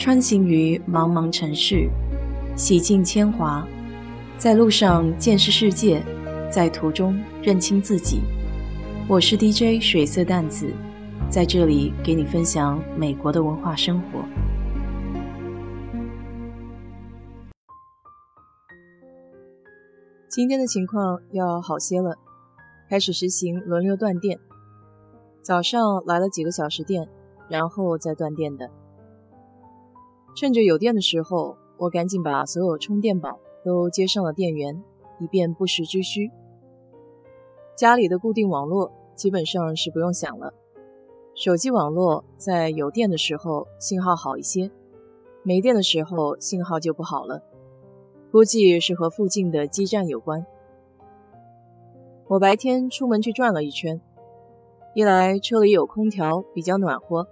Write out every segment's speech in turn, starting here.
穿行于茫茫城市，洗尽铅华，在路上见识世界，在途中认清自己。我是 DJ 水色淡子，在这里给你分享美国的文化生活。今天的情况要好些了，开始实行轮流断电，早上来了几个小时电，然后再断电的。趁着有电的时候，我赶紧把所有充电宝都接上了电源，以便不时之需。家里的固定网络基本上是不用想了，手机网络在有电的时候信号好一些，没电的时候信号就不好了。估计是和附近的基站有关。我白天出门去转了一圈，一来车里有空调比较暖和，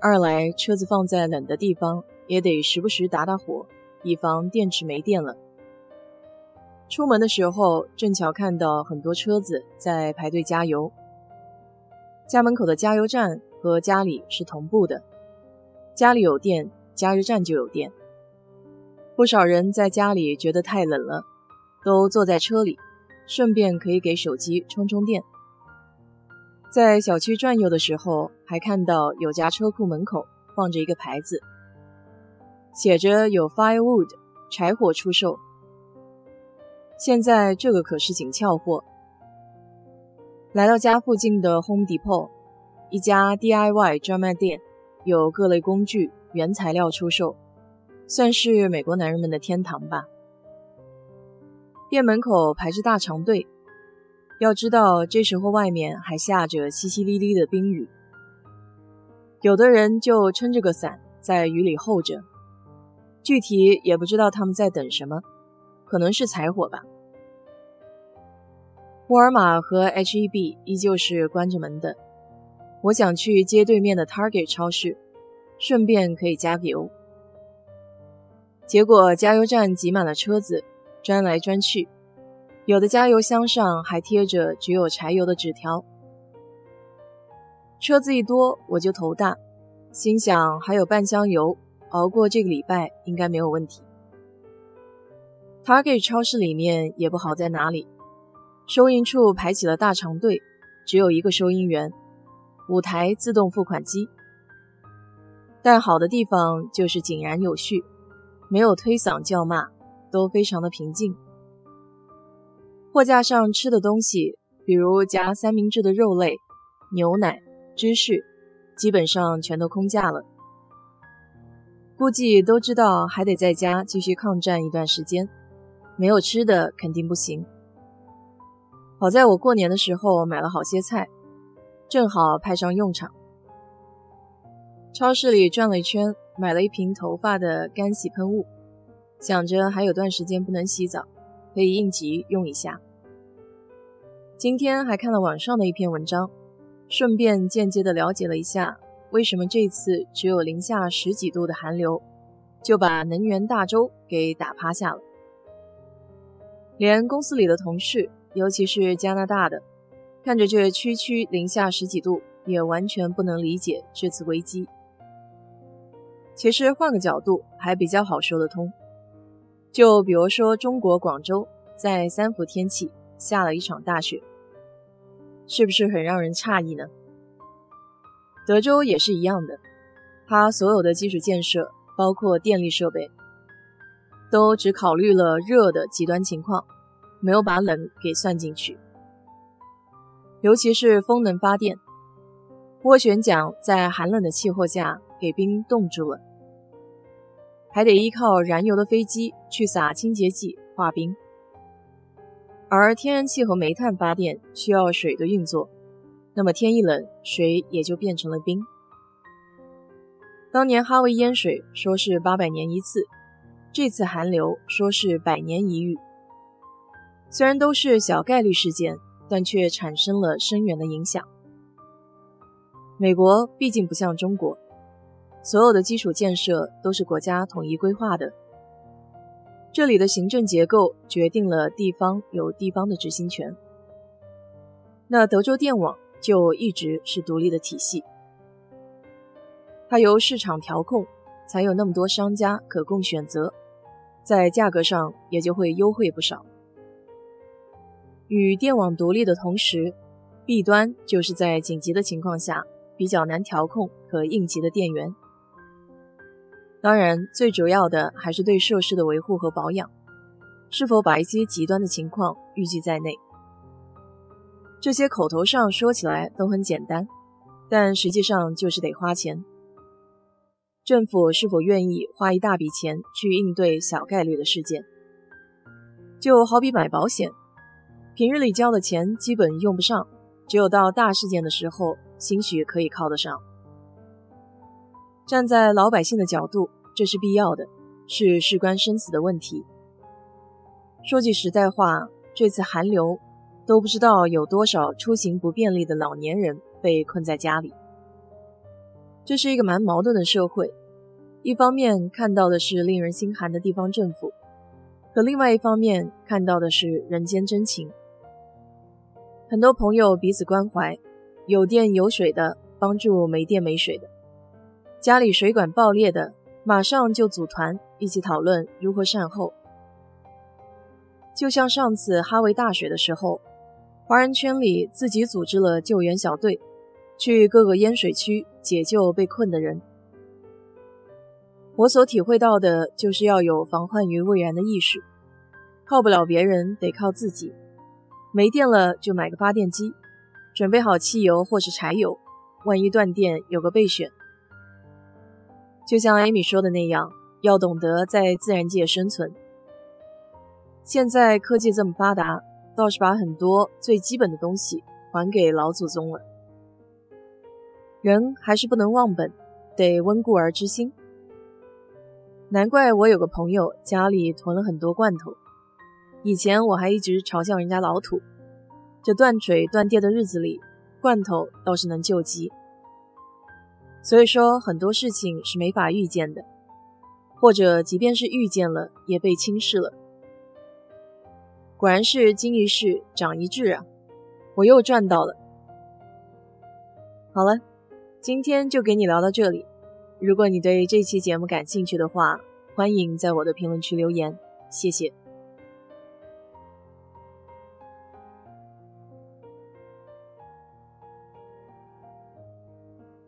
二来车子放在冷的地方。也得时不时打打火，以防电池没电了。出门的时候正巧看到很多车子在排队加油。家门口的加油站和家里是同步的，家里有电，加油站就有电。不少人在家里觉得太冷了，都坐在车里，顺便可以给手机充充电。在小区转悠的时候，还看到有家车库门口放着一个牌子。写着有 firewood 柴火出售，现在这个可是紧俏货。来到家附近的 Home Depot，一家 DIY 专卖店，有各类工具、原材料出售，算是美国男人们的天堂吧。店门口排着大长队，要知道这时候外面还下着淅淅沥沥的冰雨，有的人就撑着个伞在雨里候着。具体也不知道他们在等什么，可能是柴火吧。沃尔玛和 H-E-B 依旧是关着门的。我想去街对面的 Target 超市，顺便可以加个油。结果加油站挤满了车子，钻来钻去，有的加油箱上还贴着只有柴油的纸条。车子一多，我就头大，心想还有半箱油。熬过这个礼拜应该没有问题。Target 超市里面也不好在哪里，收银处排起了大长队，只有一个收银员，五台自动付款机。但好的地方就是井然有序，没有推搡叫骂，都非常的平静。货架上吃的东西，比如夹三明治的肉类、牛奶、芝士，基本上全都空架了。估计都知道，还得在家继续抗战一段时间，没有吃的肯定不行。好在我过年的时候买了好些菜，正好派上用场。超市里转了一圈，买了一瓶头发的干洗喷雾，想着还有段时间不能洗澡，可以应急用一下。今天还看了网上的一篇文章，顺便间接的了解了一下。为什么这次只有零下十几度的寒流，就把能源大洲给打趴下了？连公司里的同事，尤其是加拿大的，看着这区区零下十几度，也完全不能理解这次危机。其实换个角度，还比较好说得通。就比如说中国广州，在三伏天气下了一场大雪，是不是很让人诧异呢？德州也是一样的，它所有的基础建设，包括电力设备，都只考虑了热的极端情况，没有把冷给算进去。尤其是风能发电，涡旋桨在寒冷的气候下给冰冻住了，还得依靠燃油的飞机去撒清洁剂化冰。而天然气和煤炭发电需要水的运作。那么天一冷，水也就变成了冰。当年哈维淹水说是八百年一次，这次寒流说是百年一遇。虽然都是小概率事件，但却产生了深远的影响。美国毕竟不像中国，所有的基础建设都是国家统一规划的，这里的行政结构决定了地方有地方的执行权。那德州电网。就一直是独立的体系，它由市场调控，才有那么多商家可供选择，在价格上也就会优惠不少。与电网独立的同时，弊端就是在紧急的情况下比较难调控和应急的电源。当然，最主要的还是对设施的维护和保养，是否把一些极端的情况预计在内。这些口头上说起来都很简单，但实际上就是得花钱。政府是否愿意花一大笔钱去应对小概率的事件？就好比买保险，平日里交的钱基本用不上，只有到大事件的时候，兴许可以靠得上。站在老百姓的角度，这是必要的，是事关生死的问题。说句实在话，这次寒流。都不知道有多少出行不便利的老年人被困在家里。这是一个蛮矛盾的社会，一方面看到的是令人心寒的地方政府，可另外一方面看到的是人间真情。很多朋友彼此关怀，有电有水的帮助没电没水的，家里水管爆裂的马上就组团一起讨论如何善后。就像上次哈维大水的时候。华人圈里自己组织了救援小队，去各个淹水区解救被困的人。我所体会到的就是要有防患于未然的意识，靠不了别人，得靠自己。没电了就买个发电机，准备好汽油或是柴油，万一断电有个备选。就像艾米说的那样，要懂得在自然界生存。现在科技这么发达。倒是把很多最基本的东西还给老祖宗了。人还是不能忘本，得温故而知新。难怪我有个朋友家里囤了很多罐头。以前我还一直嘲笑人家老土，这断水断电的日子里，罐头倒是能救急。所以说很多事情是没法预见的，或者即便是预见了，也被轻视了。果然是经一事长一智啊！我又赚到了。好了，今天就给你聊到这里。如果你对这期节目感兴趣的话，欢迎在我的评论区留言，谢谢。